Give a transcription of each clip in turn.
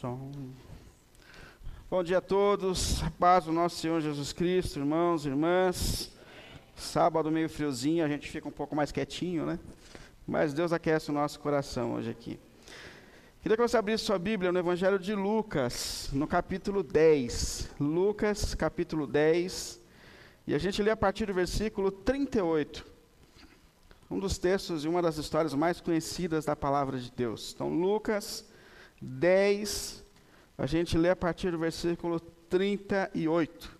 Som. Bom dia a todos, paz do nosso Senhor Jesus Cristo, irmãos, irmãs. Sábado meio friozinho, a gente fica um pouco mais quietinho, né? Mas Deus aquece o nosso coração hoje aqui. Queria que você abrisse sua Bíblia no Evangelho de Lucas, no capítulo 10. Lucas, capítulo 10. E a gente lê a partir do versículo 38. Um dos textos e uma das histórias mais conhecidas da palavra de Deus. Então, Lucas 10, a gente lê a partir do versículo 38.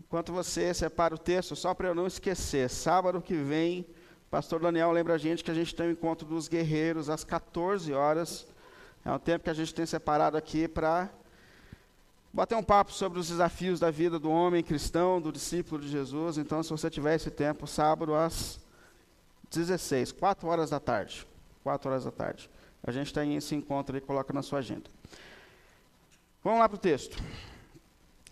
Enquanto você separa o texto, só para eu não esquecer, sábado que vem, pastor Daniel lembra a gente que a gente tem o encontro dos guerreiros às 14 horas. É um tempo que a gente tem separado aqui para bater um papo sobre os desafios da vida do homem cristão, do discípulo de Jesus. Então, se você tiver esse tempo, sábado às 16, 4 horas da tarde. 4 horas da tarde. A gente tem esse encontro aí, coloca na sua agenda. Vamos lá para o texto.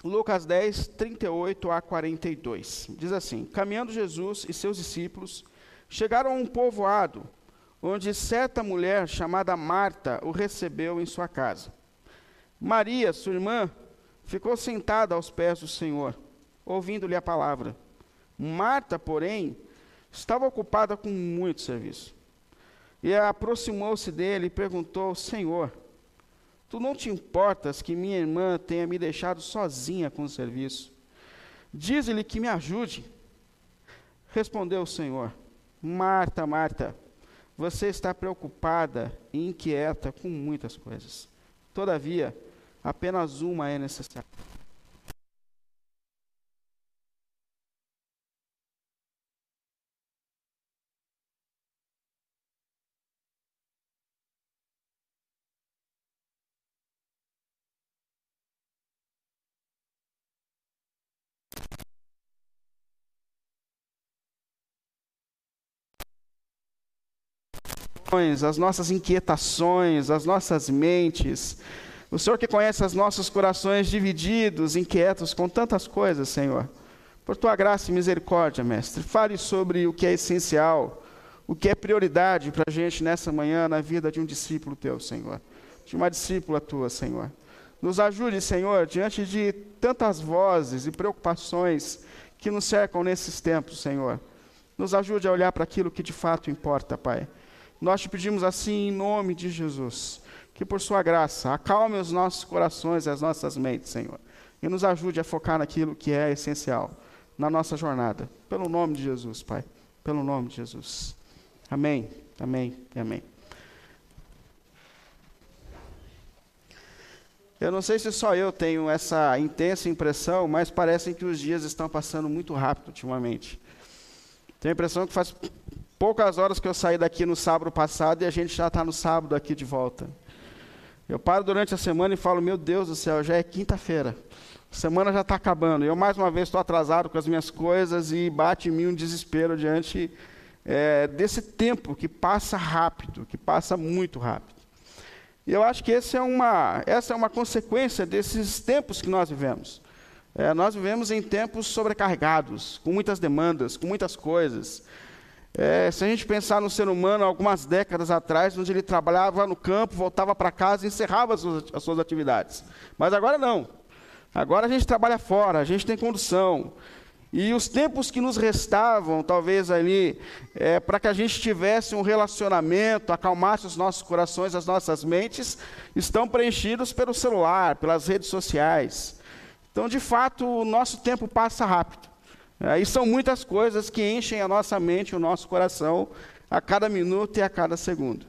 Lucas 10, 38 a 42. Diz assim: Caminhando Jesus e seus discípulos chegaram a um povoado, onde certa mulher chamada Marta o recebeu em sua casa. Maria, sua irmã, ficou sentada aos pés do Senhor, ouvindo-lhe a palavra. Marta, porém, estava ocupada com muito serviço. E aproximou-se dele e perguntou: Senhor, tu não te importas que minha irmã tenha me deixado sozinha com o serviço? Diz-lhe que me ajude. Respondeu o Senhor: Marta, Marta, você está preocupada e inquieta com muitas coisas. Todavia, apenas uma é necessária. As nossas inquietações, as nossas mentes. O Senhor que conhece os nossos corações divididos, inquietos com tantas coisas, Senhor. Por tua graça e misericórdia, Mestre, fale sobre o que é essencial, o que é prioridade para a gente nessa manhã na vida de um discípulo teu, Senhor. De uma discípula tua, Senhor. Nos ajude, Senhor, diante de tantas vozes e preocupações que nos cercam nesses tempos, Senhor. Nos ajude a olhar para aquilo que de fato importa, Pai. Nós te pedimos assim em nome de Jesus, que por sua graça acalme os nossos corações e as nossas mentes, Senhor, e nos ajude a focar naquilo que é essencial na nossa jornada. Pelo nome de Jesus, Pai. Pelo nome de Jesus. Amém. Amém amém. Eu não sei se só eu tenho essa intensa impressão, mas parecem que os dias estão passando muito rápido ultimamente. Tenho a impressão que faz poucas horas que eu saí daqui no sábado passado e a gente já está no sábado aqui de volta. Eu paro durante a semana e falo, meu Deus do céu, já é quinta-feira. A semana já está acabando. Eu mais uma vez estou atrasado com as minhas coisas e bate em mim um desespero diante é, desse tempo que passa rápido, que passa muito rápido. E eu acho que é uma, essa é uma consequência desses tempos que nós vivemos. É, nós vivemos em tempos sobrecarregados, com muitas demandas, com muitas coisas. É, se a gente pensar no ser humano, algumas décadas atrás, onde ele trabalhava no campo, voltava para casa e encerrava as suas, as suas atividades. Mas agora não. Agora a gente trabalha fora, a gente tem condução. E os tempos que nos restavam, talvez ali, é, para que a gente tivesse um relacionamento, acalmasse os nossos corações, as nossas mentes, estão preenchidos pelo celular, pelas redes sociais. Então, de fato, o nosso tempo passa rápido. É, e são muitas coisas que enchem a nossa mente, o nosso coração, a cada minuto e a cada segundo.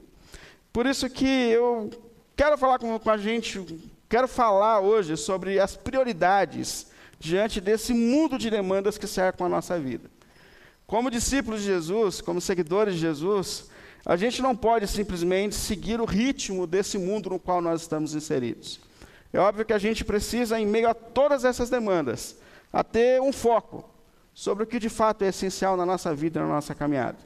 Por isso que eu quero falar com, com a gente, quero falar hoje sobre as prioridades diante desse mundo de demandas que cercam a nossa vida. Como discípulos de Jesus, como seguidores de Jesus, a gente não pode simplesmente seguir o ritmo desse mundo no qual nós estamos inseridos. É óbvio que a gente precisa, em meio a todas essas demandas, a ter um foco, sobre o que de fato é essencial na nossa vida, na nossa caminhada.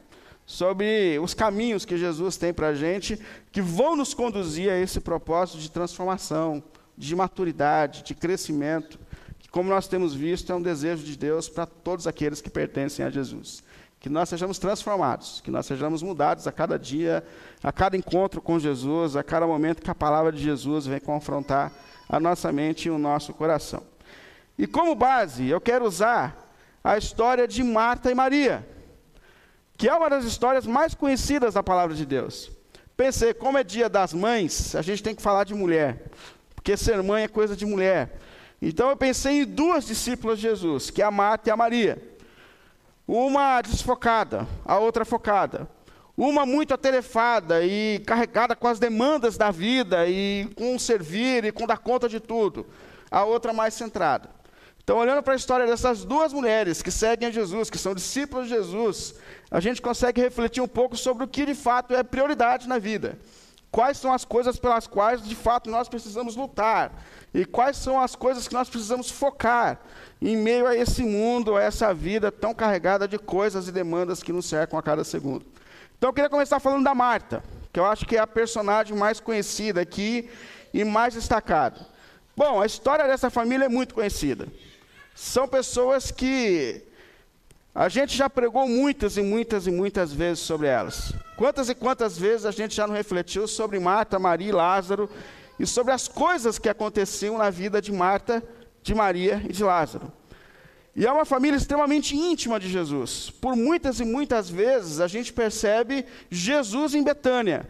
Sobre os caminhos que Jesus tem para a gente, que vão nos conduzir a esse propósito de transformação, de maturidade, de crescimento, que, como nós temos visto, é um desejo de Deus para todos aqueles que pertencem a Jesus. que nós sejamos transformados, que nós sejamos mudados a cada dia, a cada encontro com Jesus, a cada momento que a palavra de Jesus vem confrontar a nossa mente e o nosso coração. E como base, eu quero usar a história de Marta e Maria, que é uma das histórias mais conhecidas da palavra de Deus. Pensei, como é dia das mães, a gente tem que falar de mulher, porque ser mãe é coisa de mulher. Então eu pensei em duas discípulas de Jesus, que é a Marta e a Maria. Uma desfocada, a outra focada. Uma muito atarefada e carregada com as demandas da vida e com servir e com dar conta de tudo. A outra mais centrada. Então, olhando para a história dessas duas mulheres que seguem a Jesus, que são discípulos de Jesus, a gente consegue refletir um pouco sobre o que de fato é prioridade na vida. Quais são as coisas pelas quais de fato nós precisamos lutar? E quais são as coisas que nós precisamos focar em meio a esse mundo, a essa vida tão carregada de coisas e demandas que nos cercam a cada segundo. Então eu queria começar falando da Marta, que eu acho que é a personagem mais conhecida aqui e mais destacada. Bom, a história dessa família é muito conhecida. São pessoas que a gente já pregou muitas e muitas e muitas vezes sobre elas. Quantas e quantas vezes a gente já não refletiu sobre Marta, Maria e Lázaro e sobre as coisas que aconteciam na vida de Marta de Maria e de Lázaro. E é uma família extremamente íntima de Jesus. Por muitas e muitas vezes a gente percebe Jesus em Betânia.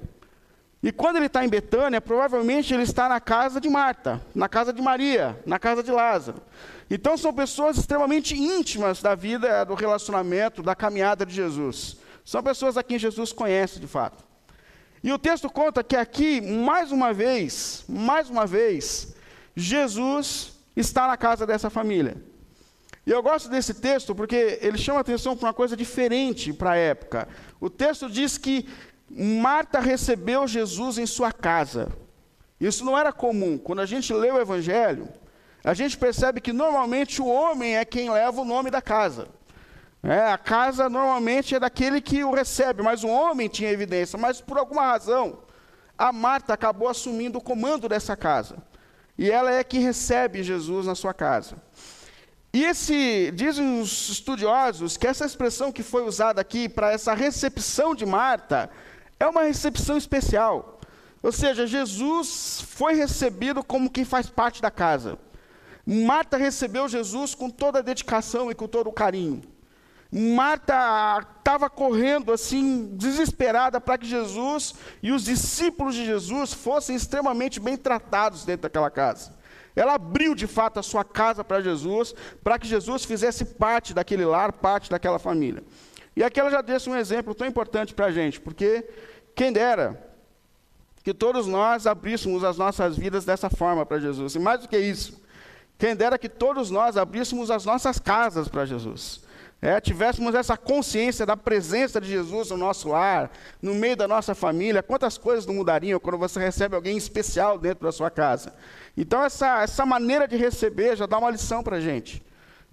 E quando ele está em Betânia, provavelmente ele está na casa de Marta, na casa de Maria, na casa de Lázaro. Então são pessoas extremamente íntimas da vida, do relacionamento, da caminhada de Jesus. São pessoas a quem Jesus conhece de fato. E o texto conta que aqui, mais uma vez, mais uma vez, Jesus está na casa dessa família. E eu gosto desse texto porque ele chama atenção para uma coisa diferente para a época. O texto diz que Marta recebeu Jesus em sua casa. Isso não era comum. Quando a gente lê o Evangelho, a gente percebe que normalmente o homem é quem leva o nome da casa. É, a casa normalmente é daquele que o recebe, mas o homem tinha evidência. Mas por alguma razão, a Marta acabou assumindo o comando dessa casa. E ela é que recebe Jesus na sua casa. E esse, dizem os estudiosos, que essa expressão que foi usada aqui para essa recepção de Marta é uma recepção especial. Ou seja, Jesus foi recebido como quem faz parte da casa. Marta recebeu Jesus com toda a dedicação e com todo o carinho. Marta estava correndo assim, desesperada, para que Jesus e os discípulos de Jesus fossem extremamente bem tratados dentro daquela casa. Ela abriu de fato a sua casa para Jesus, para que Jesus fizesse parte daquele lar, parte daquela família. E aqui ela já desse um exemplo tão importante para a gente, porque quem dera que todos nós abríssemos as nossas vidas dessa forma para Jesus. E mais do que isso, quem dera que todos nós abríssemos as nossas casas para Jesus é, tivéssemos essa consciência da presença de Jesus no nosso lar, no meio da nossa família, quantas coisas não mudariam quando você recebe alguém especial dentro da sua casa. Então, essa, essa maneira de receber já dá uma lição para a gente,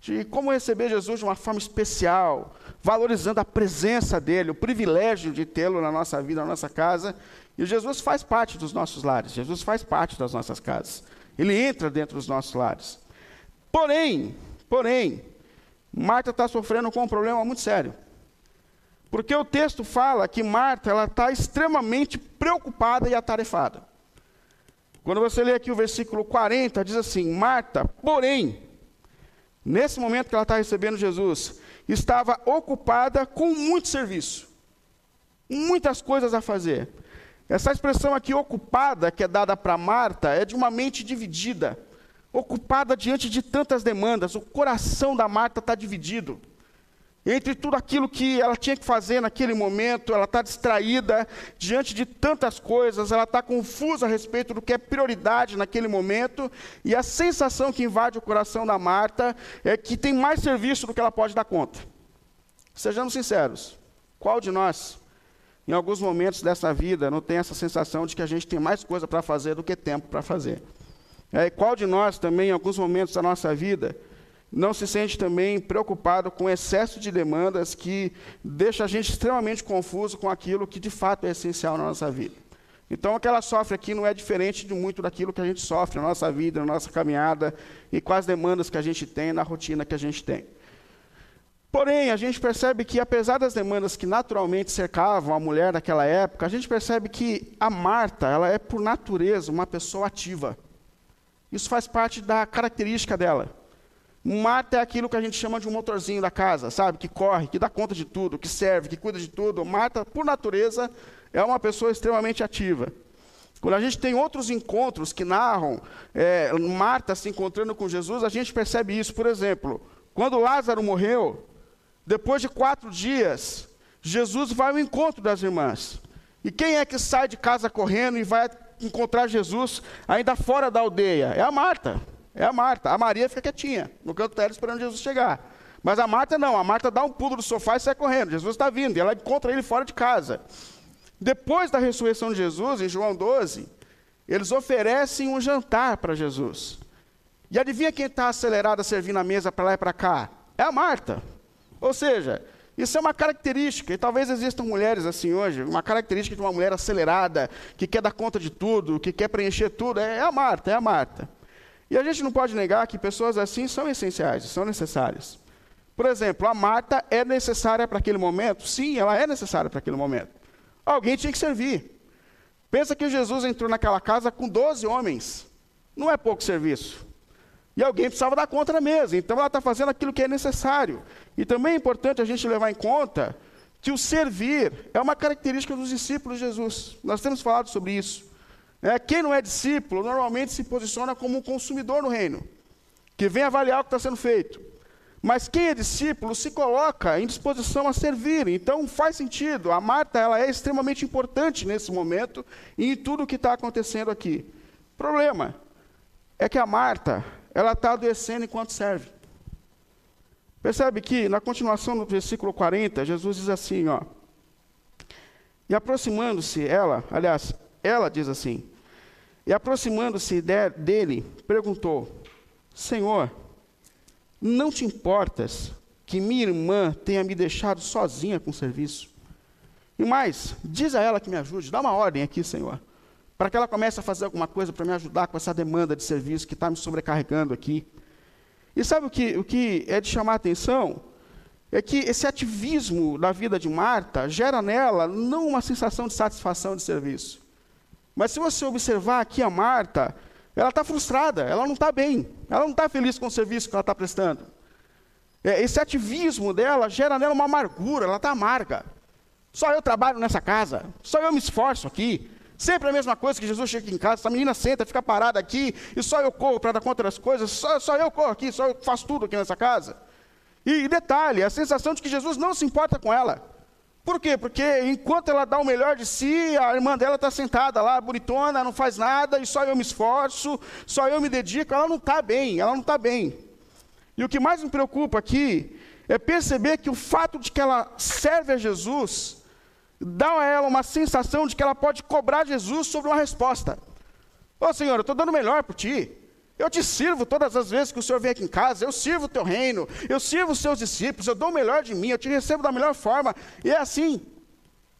de como receber Jesus de uma forma especial, valorizando a presença dele, o privilégio de tê-lo na nossa vida, na nossa casa. E Jesus faz parte dos nossos lares, Jesus faz parte das nossas casas. Ele entra dentro dos nossos lares. Porém, porém, Marta está sofrendo com um problema muito sério. Porque o texto fala que Marta ela está extremamente preocupada e atarefada. Quando você lê aqui o versículo 40, diz assim: Marta, porém, nesse momento que ela está recebendo Jesus, estava ocupada com muito serviço, muitas coisas a fazer. Essa expressão aqui, ocupada, que é dada para Marta, é de uma mente dividida ocupada diante de tantas demandas, o coração da Marta está dividido. Entre tudo aquilo que ela tinha que fazer naquele momento, ela está distraída diante de tantas coisas, ela está confusa a respeito do que é prioridade naquele momento, e a sensação que invade o coração da Marta é que tem mais serviço do que ela pode dar conta. Sejamos sinceros, qual de nós, em alguns momentos dessa vida, não tem essa sensação de que a gente tem mais coisa para fazer do que tempo para fazer? É, qual de nós também, em alguns momentos da nossa vida, não se sente também preocupado com o excesso de demandas que deixa a gente extremamente confuso com aquilo que de fato é essencial na nossa vida? Então, o que ela sofre aqui não é diferente de muito daquilo que a gente sofre na nossa vida, na nossa caminhada e com as demandas que a gente tem, na rotina que a gente tem. Porém, a gente percebe que, apesar das demandas que naturalmente cercavam a mulher naquela época, a gente percebe que a Marta, ela é por natureza uma pessoa ativa. Isso faz parte da característica dela. Marta é aquilo que a gente chama de um motorzinho da casa, sabe? Que corre, que dá conta de tudo, que serve, que cuida de tudo. Marta, por natureza, é uma pessoa extremamente ativa. Quando a gente tem outros encontros que narram é, Marta se encontrando com Jesus, a gente percebe isso. Por exemplo, quando Lázaro morreu, depois de quatro dias, Jesus vai ao encontro das irmãs. E quem é que sai de casa correndo e vai encontrar Jesus ainda fora da aldeia? É a Marta. É a Marta. A Maria fica quietinha, no canto dela, esperando Jesus chegar. Mas a Marta não. A Marta dá um pulo do sofá e sai correndo. Jesus está vindo. E ela encontra ele fora de casa. Depois da ressurreição de Jesus, em João 12, eles oferecem um jantar para Jesus. E adivinha quem está acelerado a mesa para lá e para cá? É a Marta. Ou seja, isso é uma característica, e talvez existam mulheres assim hoje, uma característica de uma mulher acelerada, que quer dar conta de tudo, que quer preencher tudo, é a Marta, é a Marta. E a gente não pode negar que pessoas assim são essenciais, são necessárias. Por exemplo, a Marta é necessária para aquele momento? Sim, ela é necessária para aquele momento. Alguém tinha que servir. Pensa que Jesus entrou naquela casa com 12 homens. Não é pouco serviço. E alguém precisava dar conta da mesa. Então ela está fazendo aquilo que é necessário. E também é importante a gente levar em conta que o servir é uma característica dos discípulos de Jesus. Nós temos falado sobre isso. É, quem não é discípulo normalmente se posiciona como um consumidor no reino, que vem avaliar o que está sendo feito. Mas quem é discípulo se coloca em disposição a servir. Então faz sentido. A Marta ela é extremamente importante nesse momento e em tudo o que está acontecendo aqui. Problema é que a Marta ela está adoecendo enquanto serve. Percebe que na continuação do versículo 40, Jesus diz assim, ó. E aproximando-se ela, aliás, ela diz assim, e aproximando-se de, dele, perguntou: Senhor, não te importas que minha irmã tenha me deixado sozinha com o serviço? E mais, diz a ela que me ajude, dá uma ordem aqui, Senhor para que ela comece a fazer alguma coisa para me ajudar com essa demanda de serviço que está me sobrecarregando aqui. E sabe o que, o que é de chamar a atenção? É que esse ativismo da vida de Marta gera nela não uma sensação de satisfação de serviço. Mas se você observar aqui a Marta, ela está frustrada, ela não está bem, ela não está feliz com o serviço que ela está prestando. É, esse ativismo dela gera nela uma amargura, ela está amarga. Só eu trabalho nessa casa, só eu me esforço aqui, Sempre a mesma coisa que Jesus chega em casa, essa menina senta, fica parada aqui, e só eu corro para dar conta das coisas, só, só, eu corro aqui, só eu faço tudo aqui nessa casa. E, e detalhe, a sensação de que Jesus não se importa com ela. Por quê? Porque enquanto ela dá o melhor de si, a irmã dela está sentada lá, bonitona, não faz nada, e só eu me esforço, só eu me dedico, ela não está bem, ela não está bem. E o que mais me preocupa aqui é perceber que o fato de que ela serve a Jesus dá a ela uma sensação de que ela pode cobrar Jesus sobre uma resposta. Ô Senhor, eu estou dando o melhor por ti. Eu te sirvo todas as vezes que o Senhor vem aqui em casa, eu sirvo o teu reino, eu sirvo os seus discípulos, eu dou o melhor de mim, eu te recebo da melhor forma. E é assim.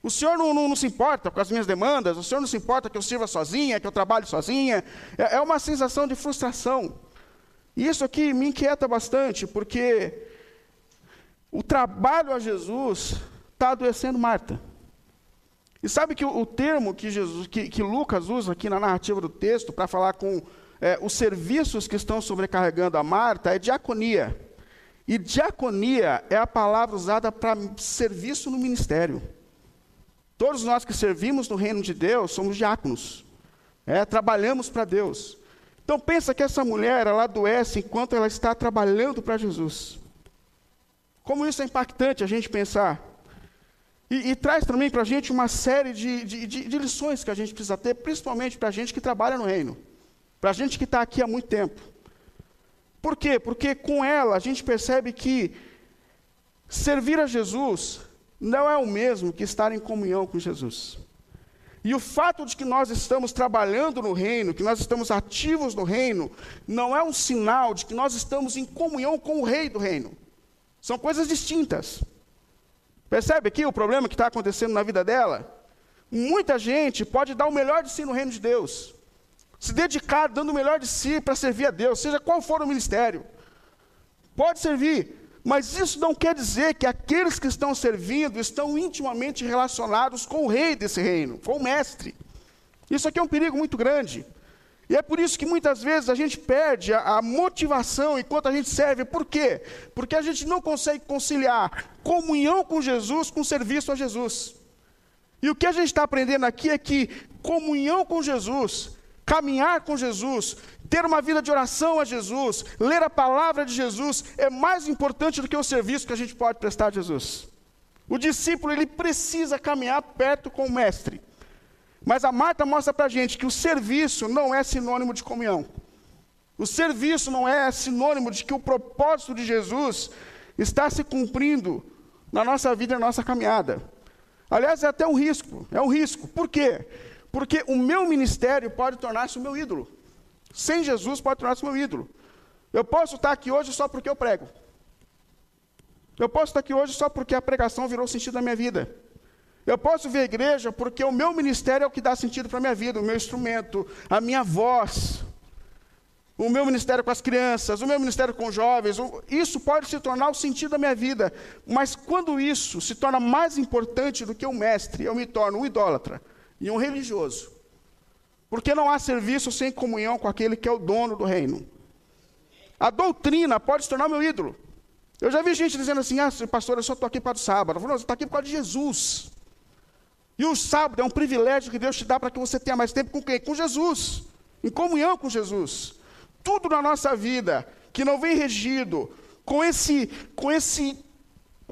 O Senhor não, não, não se importa com as minhas demandas, o Senhor não se importa que eu sirva sozinha, que eu trabalhe sozinha. É, é uma sensação de frustração. E isso aqui me inquieta bastante, porque o trabalho a Jesus está adoecendo Marta. E sabe que o, o termo que, Jesus, que, que, Lucas usa aqui na narrativa do texto para falar com é, os serviços que estão sobrecarregando a Marta é diaconia. E diaconia é a palavra usada para serviço no ministério. Todos nós que servimos no reino de Deus somos diáconos. É, trabalhamos para Deus. Então pensa que essa mulher ela adoece enquanto ela está trabalhando para Jesus. Como isso é impactante a gente pensar. E, e traz também para a gente uma série de, de, de, de, lições que a gente precisa ter, principalmente para a gente que trabalha no reino, para a gente que está aqui há muito tempo. Por quê? Porque com ela a gente percebe que servir a Jesus não é o mesmo que estar em comunhão com Jesus. E o fato de que nós estamos trabalhando no reino, que nós estamos ativos no reino, não é um sinal de que nós estamos em comunhão com o rei do reino. São coisas distintas. Percebe aqui o problema que está acontecendo na vida dela? Muita gente pode dar o melhor de si no reino de Deus, se dedicar dando o melhor de si para servir a Deus, seja qual for o ministério. Pode servir, Mas isso não quer dizer que aqueles que estão servindo estão intimamente relacionados com o rei desse reino, com o mestre. Isso aqui é um perigo muito grande. E é por isso que muitas vezes a gente perde a, a, motivação enquanto a gente serve. Por quê? Porque a gente não consegue conciliar comunhão com Jesus com serviço a Jesus. E o que a gente está aprendendo aqui é que comunhão com Jesus, caminhar com Jesus, ter uma vida de oração a Jesus, ler a palavra de Jesus, é mais importante do que o serviço que a gente pode prestar a Jesus. O discípulo ele precisa caminhar perto com o mestre. Mas a Marta mostra para a gente que o serviço não é sinônimo de comunhão. O serviço não é sinônimo de que o propósito de Jesus está se cumprindo na nossa vida e na nossa caminhada. Aliás, é até um risco, é um risco. Por quê? Porque o meu ministério pode tornar-se o meu ídolo. Sem Jesus pode tornar-se o meu ídolo. Eu posso estar aqui hoje só porque eu prego. Eu posso estar aqui hoje só porque a pregação virou sentido da minha vida. Eu posso vir à igreja porque o meu ministério é o que dá sentido para a minha vida, o meu instrumento, a minha voz, o meu ministério com as crianças, o meu ministério com os jovens. Isso pode se tornar o sentido da minha vida. Mas quando isso se torna mais importante do que o mestre, eu me torno um idólatra e um religioso. Porque não há serviço sem comunhão com aquele que é o dono do reino. A doutrina pode se tornar meu ídolo. Eu já vi gente dizendo assim: ah, pastor, eu só estou aqui para o sábado. Eu falo, não, você está aqui por causa de Jesus. E o sábado é um privilégio que Deus te dá para que você tenha mais tempo com quem? Com Jesus, em comunhão com Jesus. Tudo na nossa vida que não vem regido com esse, com esse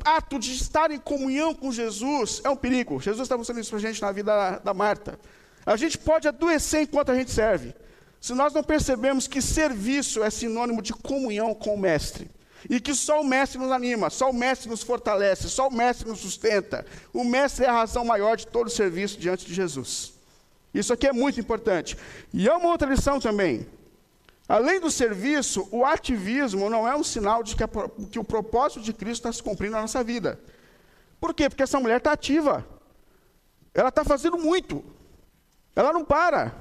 ato de estar em comunhão com Jesus é um perigo. Jesus está mostrando isso para a gente na vida da, Marta. A gente pode adoecer enquanto a gente serve. Se nós não percebemos que serviço é sinônimo de comunhão com o Mestre. E que só o mestre nos anima, só o mestre nos fortalece, só o mestre nos sustenta. O mestre é a razão maior de todo o serviço diante de Jesus. Isso aqui é muito importante. E é uma outra lição também. Além do serviço, o ativismo não é um sinal de que, a, que o propósito de Cristo está se cumprindo na nossa vida. Por quê? Porque essa mulher está ativa. Ela está fazendo muito. Ela não para.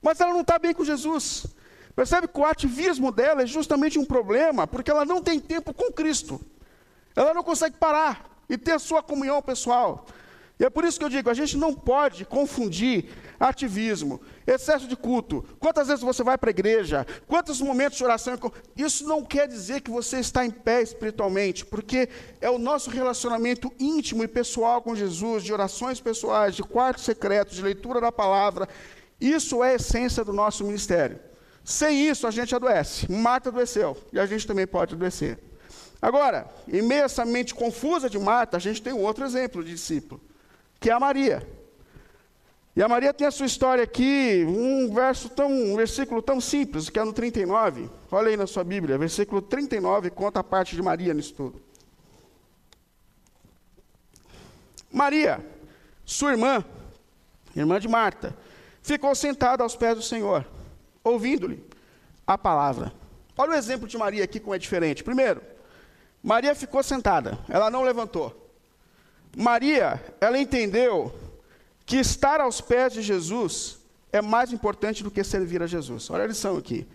Mas ela não está bem com Jesus. Percebe que o ativismo dela é justamente um problema, porque ela não tem tempo com Cristo. Ela não consegue parar e ter a sua comunhão pessoal. E é por isso que eu digo, a gente não pode confundir ativismo, excesso de culto. Quantas vezes você vai para a igreja? Quantos momentos de oração? Isso não quer dizer que você está em pé espiritualmente, porque é o nosso relacionamento íntimo e pessoal com Jesus, de orações pessoais, de quartos secretos, de leitura da palavra. Isso é a essência do nosso ministério. Sem isso, a gente adoece. Marta adoeceu. E a gente também pode adoecer. Agora, em meio a essa mente confusa de Marta, a gente tem um outro exemplo de discípulo, que é a Maria. E a Maria tem a sua história aqui, um verso tão, um versículo tão simples, que é no 39. Olha aí na sua Bíblia, versículo 39 conta a parte de Maria nisso tudo. Maria, sua irmã, irmã de Marta, ficou sentada aos pés do Senhor ouvindo-lhe a palavra. Olha o exemplo de Maria aqui como é diferente. Primeiro, Maria ficou sentada, ela não levantou. Maria, ela entendeu que estar aos pés de Jesus é mais importante do que servir a Jesus. Olha a lição aqui.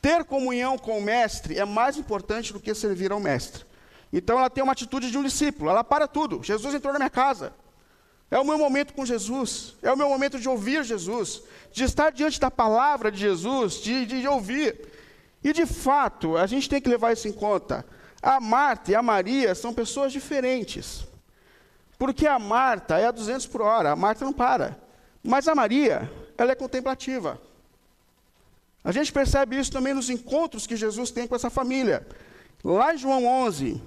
Ter comunhão com o mestre é mais importante do que servir ao mestre. Então ela tem uma atitude de um discípulo, ela para tudo. Jesus entrou na minha casa. É o meu momento com Jesus, é o meu momento de ouvir Jesus, de estar diante da palavra de Jesus, de, de ouvir. E de fato, a gente tem que levar isso em conta. A Marta e a Maria são pessoas diferentes. Porque a Marta é a 200 por hora, a Marta não para. Mas a Maria, ela é contemplativa. A gente percebe isso também nos encontros que Jesus tem com essa família. Lá em João 11,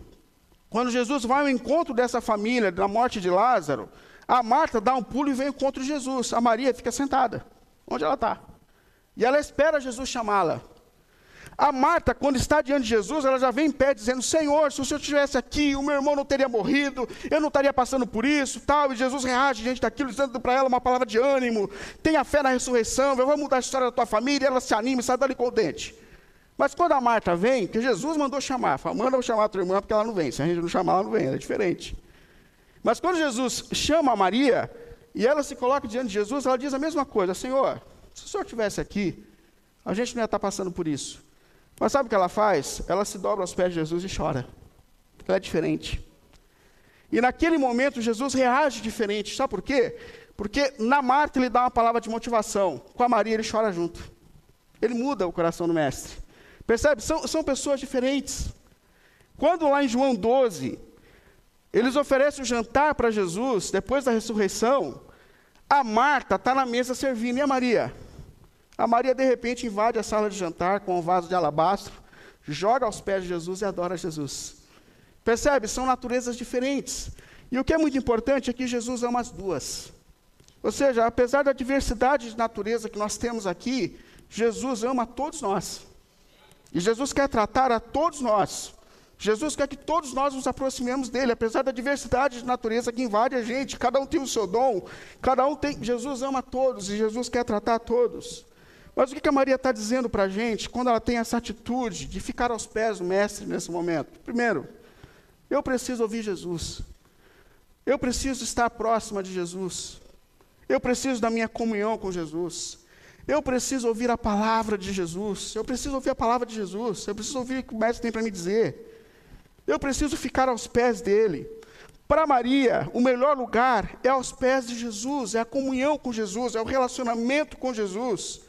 quando Jesus vai ao encontro dessa família, da morte de Lázaro, a Marta dá um pulo e vem contra Jesus. A Maria fica sentada, onde ela está. E ela espera Jesus chamá-la. A Marta, quando está diante de Jesus, ela já vem em pé dizendo: Senhor, se o Senhor estivesse aqui, o meu irmão não teria morrido, eu não estaria passando por isso, tal. E Jesus reage diante daquilo, dizendo para ela uma palavra de ânimo: tenha fé na ressurreição, eu vou mudar a história da tua família. E ela se anima e sai dali contente. Mas quando a Marta vem, que Jesus mandou chamar, fala, manda eu chamar a tua irmã, porque ela não vem. Se a gente não chamar, ela não vem, ela é diferente. Mas quando Jesus chama a Maria e ela se coloca diante de Jesus, ela diz a mesma coisa: Senhor, se o Senhor estivesse aqui, a gente não ia estar passando por isso. Mas sabe o que ela faz? Ela se dobra aos pés de Jesus e chora. ela é diferente. E naquele momento Jesus reage diferente. Sabe por quê? Porque na Marta ele dá uma palavra de motivação, com a Maria ele chora junto. Ele muda o coração do mestre. Percebe? São, são pessoas diferentes. Quando lá em João 12, eles oferecem o jantar para Jesus, depois da ressurreição, a Marta está na mesa servindo, e a Maria? A Maria, de repente, invade a sala de jantar com um vaso de alabastro, joga aos pés de Jesus e adora Jesus. Percebe? São naturezas diferentes. E o que é muito importante é que Jesus ama as duas. Ou seja, apesar da diversidade de natureza que nós temos aqui, Jesus ama a todos nós. E Jesus quer tratar a todos nós. Jesus quer que todos nós nos aproximemos dele, apesar da diversidade de natureza que invade a gente. Cada um tem o seu dom, cada um tem. Jesus ama todos e Jesus quer tratar a todos. Mas o que a Maria está dizendo para a gente quando ela tem essa atitude de ficar aos pés do Mestre nesse momento? Primeiro, eu preciso ouvir Jesus. Eu preciso estar próxima de Jesus. Eu preciso da minha comunhão com Jesus. Eu preciso ouvir a palavra de Jesus. Eu preciso ouvir a palavra de Jesus. Eu preciso ouvir o que o mestre tem para me dizer. Eu preciso ficar aos pés dele. Para Maria, o melhor lugar é aos pés de Jesus, é a comunhão com Jesus, é o relacionamento com Jesus.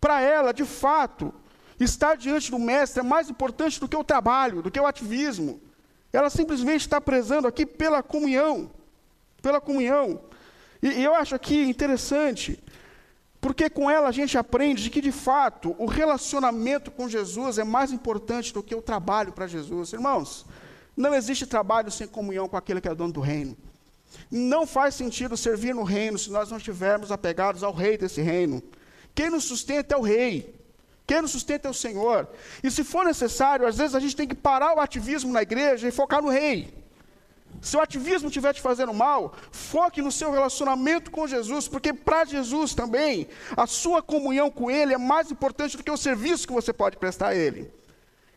Para ela, de fato, estar diante do Mestre é mais importante do que o trabalho, do que o ativismo. Ela simplesmente está prezando aqui pela comunhão, pela comunhão. E, e eu acho aqui interessante, porque com ela a gente aprende de que, de fato, o relacionamento com Jesus é mais importante do que o trabalho para Jesus. Irmãos, não existe trabalho sem comunhão com aquele que é dono do reino. Não faz sentido servir no reino se nós não estivermos apegados ao rei desse reino. Quem nos sustenta é o rei. Quem nos sustenta é o Senhor. E se for necessário, às vezes a gente tem que parar o ativismo na igreja e focar no rei. Se o ativismo estiver te fazendo mal, foque no seu relacionamento com Jesus, porque para Jesus também, a sua comunhão com Ele é mais importante do que o serviço que você pode prestar a Ele.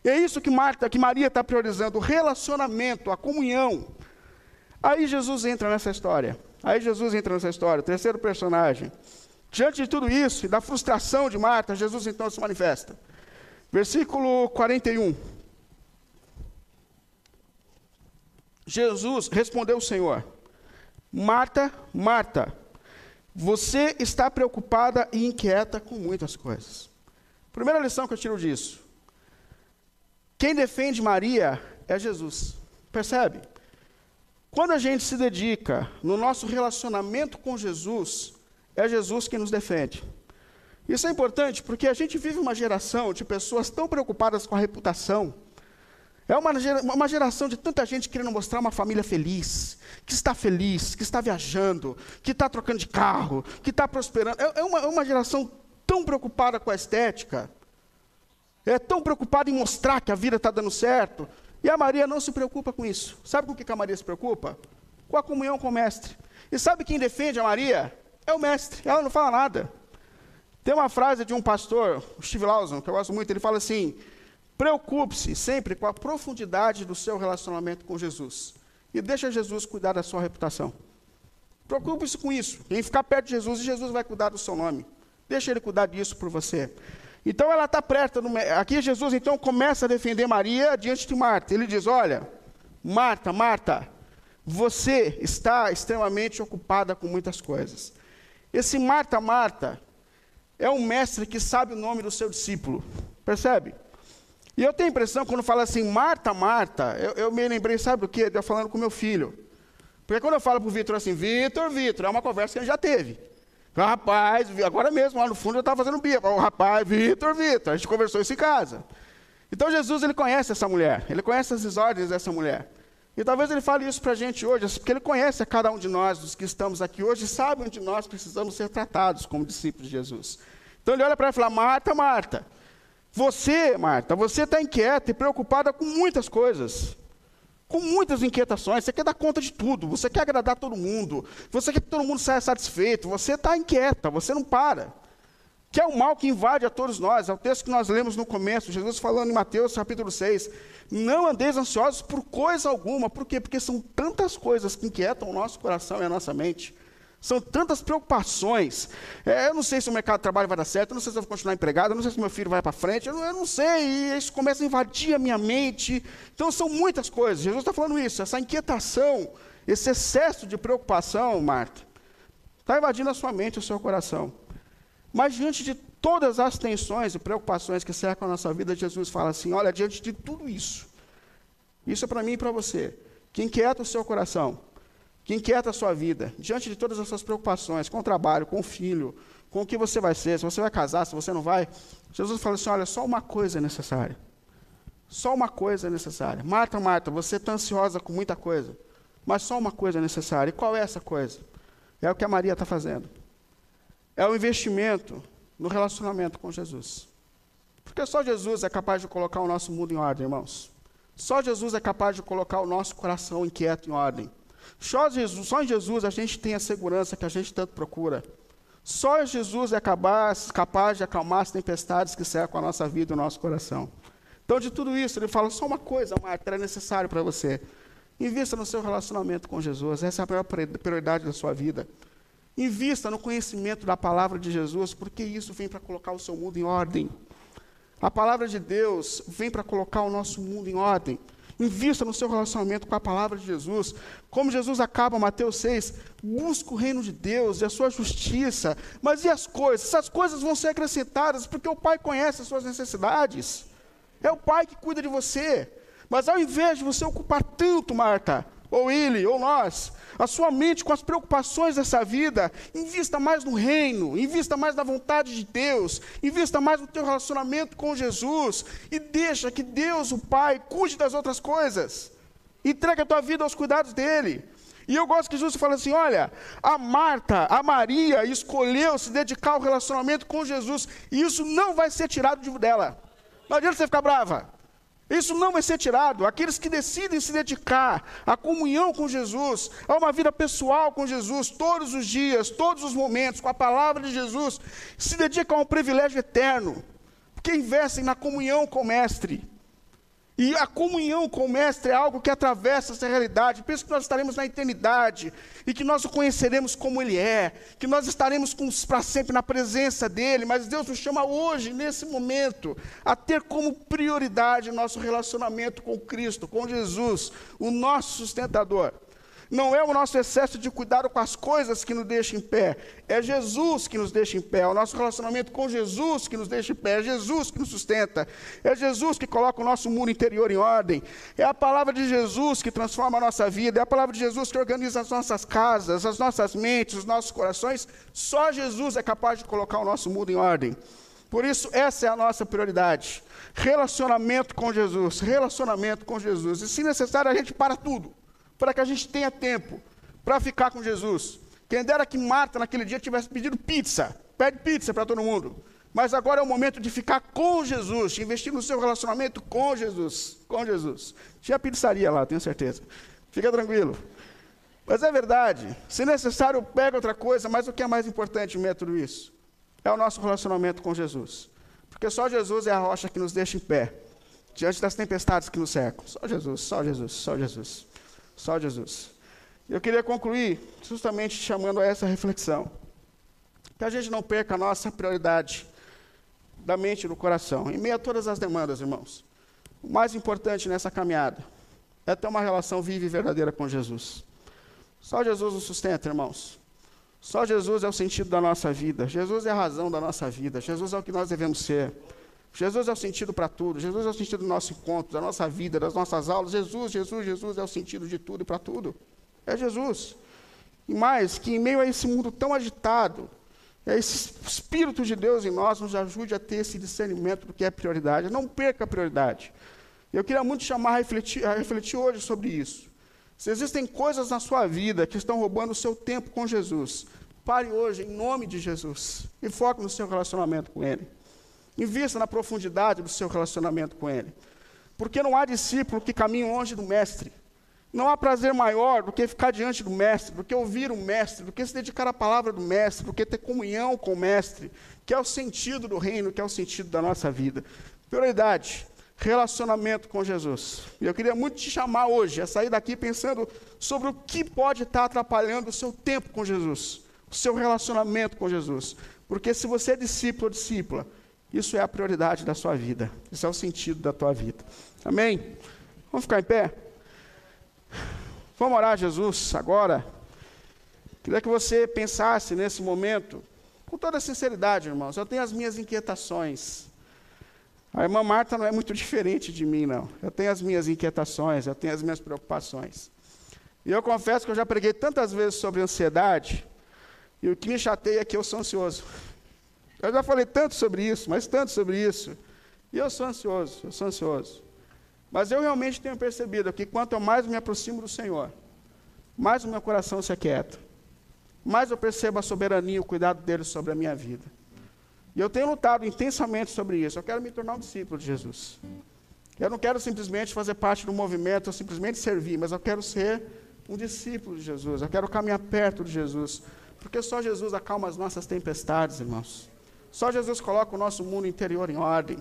E é isso que, Marta, que Maria está priorizando, o relacionamento, a comunhão. Aí Jesus entra nessa história. Aí Jesus entra nessa história, terceiro personagem. Diante de tudo isso e da frustração de Marta, Jesus então se manifesta. Versículo 41. Jesus respondeu o Senhor: Marta, Marta, você está preocupada e inquieta com muitas coisas. Primeira lição que eu tiro disso: quem defende Maria é Jesus. Percebe? Quando a gente se dedica no nosso relacionamento com Jesus, é Jesus que nos defende. Isso é importante porque a gente vive uma geração de pessoas tão preocupadas com a reputação, é uma, geração de tanta gente querendo mostrar uma família feliz, que está feliz, que está viajando, que está trocando de carro, que está prosperando. É, é uma, é uma geração tão preocupada com a estética, é tão preocupada em mostrar que a vida está dando certo. E a Maria não se preocupa com isso. Sabe com o que a Maria se preocupa? Com a comunhão com o Mestre. E sabe quem defende a Maria? É o Mestre. Ela não fala nada. Tem uma frase de um pastor, Steve Lawson, que eu gosto muito, ele fala assim: Preocupe-se sempre com a profundidade do seu relacionamento com Jesus. E deixa Jesus cuidar da sua reputação. Preocupe-se com isso. Em ficar perto de Jesus, e Jesus vai cuidar do seu nome. Deixa ele cuidar disso por você. Então ela está perto. No... Aqui Jesus então começa a defender Maria diante de Marta. Ele diz: Olha, Marta, Marta, você está extremamente ocupada com muitas coisas. Esse Marta, Marta, é um mestre que sabe o nome do seu discípulo. Percebe? E eu tenho a impressão, quando fala assim, Marta, Marta, eu, eu me lembrei, sabe do quê? Eu falando com meu filho. Porque quando eu falo para o Vitor assim, Vitor, Vitor, é uma conversa que ele já teve. Rapaz, agora mesmo, lá no fundo eu estava fazendo bia. O rapaz, Vitor, Vitor, a gente conversou isso em casa. Então Jesus, ele conhece essa mulher, ele conhece as desordens dessa mulher. E talvez ele fale isso para a gente hoje, porque ele conhece a cada um de nós, dos que estamos aqui hoje, e sabe onde nós precisamos ser tratados como discípulos de Jesus. Então ele olha para ela e fala, Marta, Marta, você, Marta, você está inquieta e preocupada com muitas coisas. Com muitas inquietações. Você quer dar conta de tudo. Você quer agradar todo mundo. Você quer que todo mundo saia satisfeito. Você está inquieta. Você não para. Que é o mal que invade a todos nós. É o texto que nós lemos no começo. Jesus falando em Mateus capítulo 6. Não andeis ansiosos por coisa alguma. Por quê? Porque são tantas coisas que inquietam o nosso coração e a nossa mente. São tantas preocupações. É, eu não sei se o mercado de trabalho vai dar certo, eu não sei se eu vou continuar empregado, eu não sei se meu filho vai para frente, eu não, eu não, sei. E isso começa a invadir a minha mente. Então são muitas coisas. Jesus está falando isso, essa inquietação, esse excesso de preocupação, Marta, está invadindo a sua mente, o seu coração. Mas diante de todas as tensões e preocupações que cercam a nossa vida, Jesus fala assim: olha, diante de tudo isso, isso é para mim e para você, que inquieta o seu coração que inquieta a sua vida, diante de todas as suas preocupações, com o trabalho, com o filho, com o que você vai ser, se você vai casar, se você não vai, Jesus fala assim: olha, só uma coisa é necessária. Só uma coisa é necessária. Marta, Marta, você está ansiosa com muita coisa, mas só uma coisa é necessária. E qual é essa coisa? É o que a Maria está fazendo. É o investimento no relacionamento com Jesus. Porque só Jesus é capaz de colocar o nosso mundo em ordem, irmãos. Só Jesus é capaz de colocar o nosso coração inquieto em ordem. Só, Jesus, só em Jesus a gente tem a segurança que a gente tanto procura. Só Jesus é capaz, capaz de acalmar as tempestades que cercam a nossa vida e o nosso coração. Então, de tudo isso, ele fala só uma coisa, Marta, é necessário para você. Invista no seu relacionamento com Jesus, essa é a maior prioridade da sua vida. Invista no conhecimento da palavra de Jesus, porque isso vem para colocar o seu mundo em ordem. A palavra de Deus vem para colocar o nosso mundo em ordem. Invista no seu relacionamento com a palavra de Jesus. Como Jesus acaba, Mateus 6, busca o reino de Deus e a sua justiça. Mas e as coisas? Essas coisas vão ser acrescentadas porque o Pai conhece as suas necessidades. É o Pai que cuida de você. Mas ao invés de você ocupar tanto, Marta, ou ele, ou nós, a sua mente com as preocupações dessa vida, invista mais no reino, invista mais na vontade de Deus, invista mais no teu relacionamento com Jesus e deixa que Deus, o Pai, cuide das outras coisas. Entrega a tua vida aos cuidados dele. E eu gosto que Jesus fala assim: olha, a Marta, a Maria escolheu se dedicar ao relacionamento com Jesus, e isso não vai ser tirado dela. Não adianta você ficar brava. Isso não vai ser tirado. Aqueles que decidem se dedicar à comunhão com Jesus, a uma vida pessoal com Jesus, todos os dias, todos os momentos, com a palavra de Jesus, se dedicam a um privilégio eterno, porque investem na comunhão com o Mestre. E a comunhão com o Mestre é algo que atravessa essa realidade. Penso que nós estaremos na eternidade e que nós o conheceremos como Ele é, que nós estaremos para sempre na presença dEle. Mas Deus nos chama hoje, nesse momento, a ter como prioridade nosso relacionamento com Cristo, com Jesus, o nosso sustentador. Não é o nosso excesso de cuidado com as coisas que nos deixa em pé, é Jesus que nos deixa em pé, é o nosso relacionamento com Jesus que nos deixa em pé, é Jesus que nos sustenta, é Jesus que coloca o nosso mundo interior em ordem, é a palavra de Jesus que transforma a nossa vida, é a palavra de Jesus que organiza as nossas casas, as nossas mentes, os nossos corações. Só Jesus é capaz de colocar o nosso mundo em ordem. Por isso, essa é a nossa prioridade. Relacionamento com Jesus, relacionamento com Jesus. E se necessário, a gente para tudo para que a gente tenha tempo para ficar com Jesus. Quem dera que Marta naquele dia tivesse pedido pizza, pede pizza para todo mundo. Mas agora é o momento de ficar com Jesus, de investir no seu relacionamento com Jesus, com Jesus. Tinha pizzaria lá, tenho certeza. Fica tranquilo. Mas é verdade. Se necessário, pega outra coisa, mas o que é mais importante em a tudo isso? É o nosso relacionamento com Jesus. Porque só Jesus é a rocha que nos deixa em pé, diante das tempestades que nos cercam. Só Jesus, só Jesus, só Jesus. Só Jesus. Eu queria concluir justamente chamando a essa reflexão. Que a gente não perca a nossa prioridade da mente e do coração, em meio a todas as demandas, irmãos. O mais importante nessa caminhada é ter uma relação viva e verdadeira com Jesus. Só Jesus nos sustenta, irmãos. Só Jesus é o sentido da nossa vida. Jesus é a razão da nossa vida. Jesus é o que nós devemos ser. Jesus é o sentido para tudo. Jesus é o sentido do nosso encontro, da nossa vida, das nossas aulas. Jesus, Jesus, Jesus é o sentido de tudo e para tudo. É Jesus. E mais, que em meio a esse mundo tão agitado, é esse Espírito de Deus em nós nos ajude a ter esse discernimento do que é prioridade. Não perca a prioridade. Eu queria muito chamar a refletir, a refletir hoje sobre isso. Se existem coisas na sua vida que estão roubando o seu tempo com Jesus, pare hoje em nome de Jesus e foque no seu relacionamento com Ele. Invista na profundidade do seu relacionamento com Ele. Porque não há discípulo que caminhe longe do Mestre. Não há prazer maior do que ficar diante do Mestre, do que ouvir o Mestre, do que se dedicar à palavra do Mestre, do que ter comunhão com o Mestre, que é o sentido do reino, que é o sentido da nossa vida. Prioridade, relacionamento com Jesus. E eu queria muito te chamar hoje a sair daqui pensando sobre o que pode estar atrapalhando o seu tempo com Jesus. o seu relacionamento com Jesus. Porque se você é discípulo ou discípula, isso é a prioridade da sua vida. Isso é o sentido da tua vida. Amém? Vamos ficar em pé? Vamos orar a Jesus agora. Queria que você pensasse nesse momento, com toda sinceridade, irmãos. Eu tenho as minhas inquietações. A irmã Marta não é muito diferente de mim, não. Eu tenho as minhas inquietações, eu tenho as minhas preocupações. E eu confesso que eu já preguei tantas vezes sobre ansiedade, e o que me chateia é que eu sou ansioso. Eu já falei tanto sobre isso, mas tanto sobre isso. E eu sou ansioso, eu sou ansioso. Mas eu realmente tenho percebido que quanto mais me aproximo do Senhor, mais o meu coração se aquieta. Mais eu percebo a soberania e o cuidado dele sobre a minha vida. E eu tenho lutado intensamente sobre isso. Eu quero me tornar um discípulo de Jesus. Eu não quero simplesmente fazer parte do movimento, ou simplesmente servir, mas eu quero ser um discípulo de Jesus. Eu quero caminhar perto de Jesus. Porque só Jesus acalma as nossas tempestades, irmãos. Só Jesus coloca o nosso mundo interior em ordem.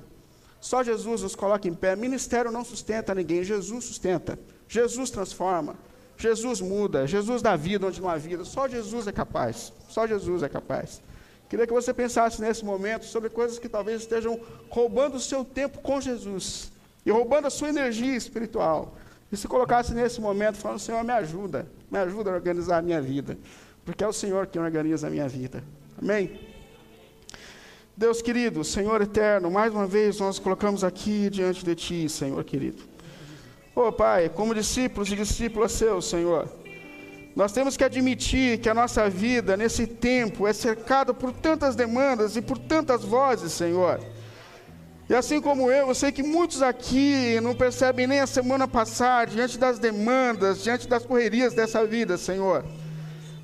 Só Jesus nos coloca em pé. Ministério não sustenta ninguém, Jesus sustenta. Jesus transforma. Jesus muda. Jesus dá vida onde não há vida. Só Jesus é capaz. Só Jesus é capaz. Queria que você pensasse nesse momento sobre coisas que talvez estejam roubando o seu tempo com Jesus e roubando a sua energia espiritual. E se colocasse nesse momento falando, Senhor, me ajuda, me ajuda a organizar a minha vida, porque é o Senhor que organiza a minha vida. Amém? Deus querido, Senhor eterno, mais uma vez nós colocamos aqui diante de Ti, Senhor querido. Oh Pai, como discípulos e discípulas seus, Senhor, nós temos que admitir que a nossa vida nesse tempo é cercada por tantas demandas e por tantas vozes, Senhor. E assim como eu, eu sei que muitos aqui não percebem nem a semana passar diante das demandas, diante das correrias dessa vida, Senhor.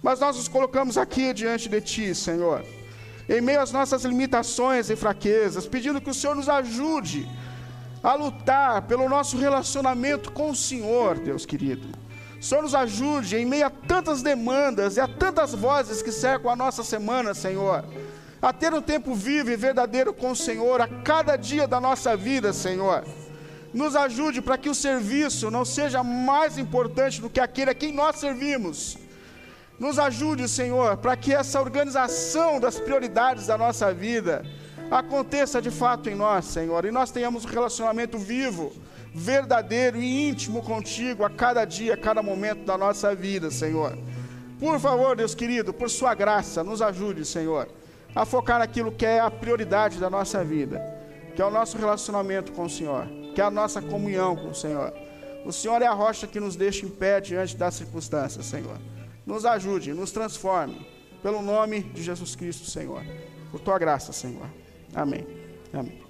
Mas nós nos colocamos aqui diante de Ti, Senhor, em meio às nossas limitações e fraquezas, pedindo que o Senhor nos ajude a lutar pelo nosso relacionamento com o Senhor, Deus querido. Senhor nos ajude em meio a tantas demandas e a tantas vozes que cercam a nossa semana, Senhor. A ter um tempo vivo e verdadeiro com o Senhor a cada dia da nossa vida, Senhor. Nos ajude para que o serviço não seja mais importante do que aquele a quem nós servimos. Nos ajude, Senhor, para que essa organização das prioridades da nossa vida aconteça de fato em nós, Senhor, e nós tenhamos um relacionamento vivo verdadeiro e íntimo contigo a cada dia, a cada momento da nossa vida, Senhor. Por favor, Deus querido, por Sua graça, nos ajude, Senhor, a focar naquilo que é a prioridade da nossa vida, que é o nosso relacionamento com o Senhor, que é a nossa comunhão com o Senhor. O Senhor é a rocha que nos deixa em pé diante das circunstâncias, Senhor. Nos ajude, nos transforme, pelo nome de Jesus Cristo, Senhor. Por Tua graça, Senhor. Amém. Amém.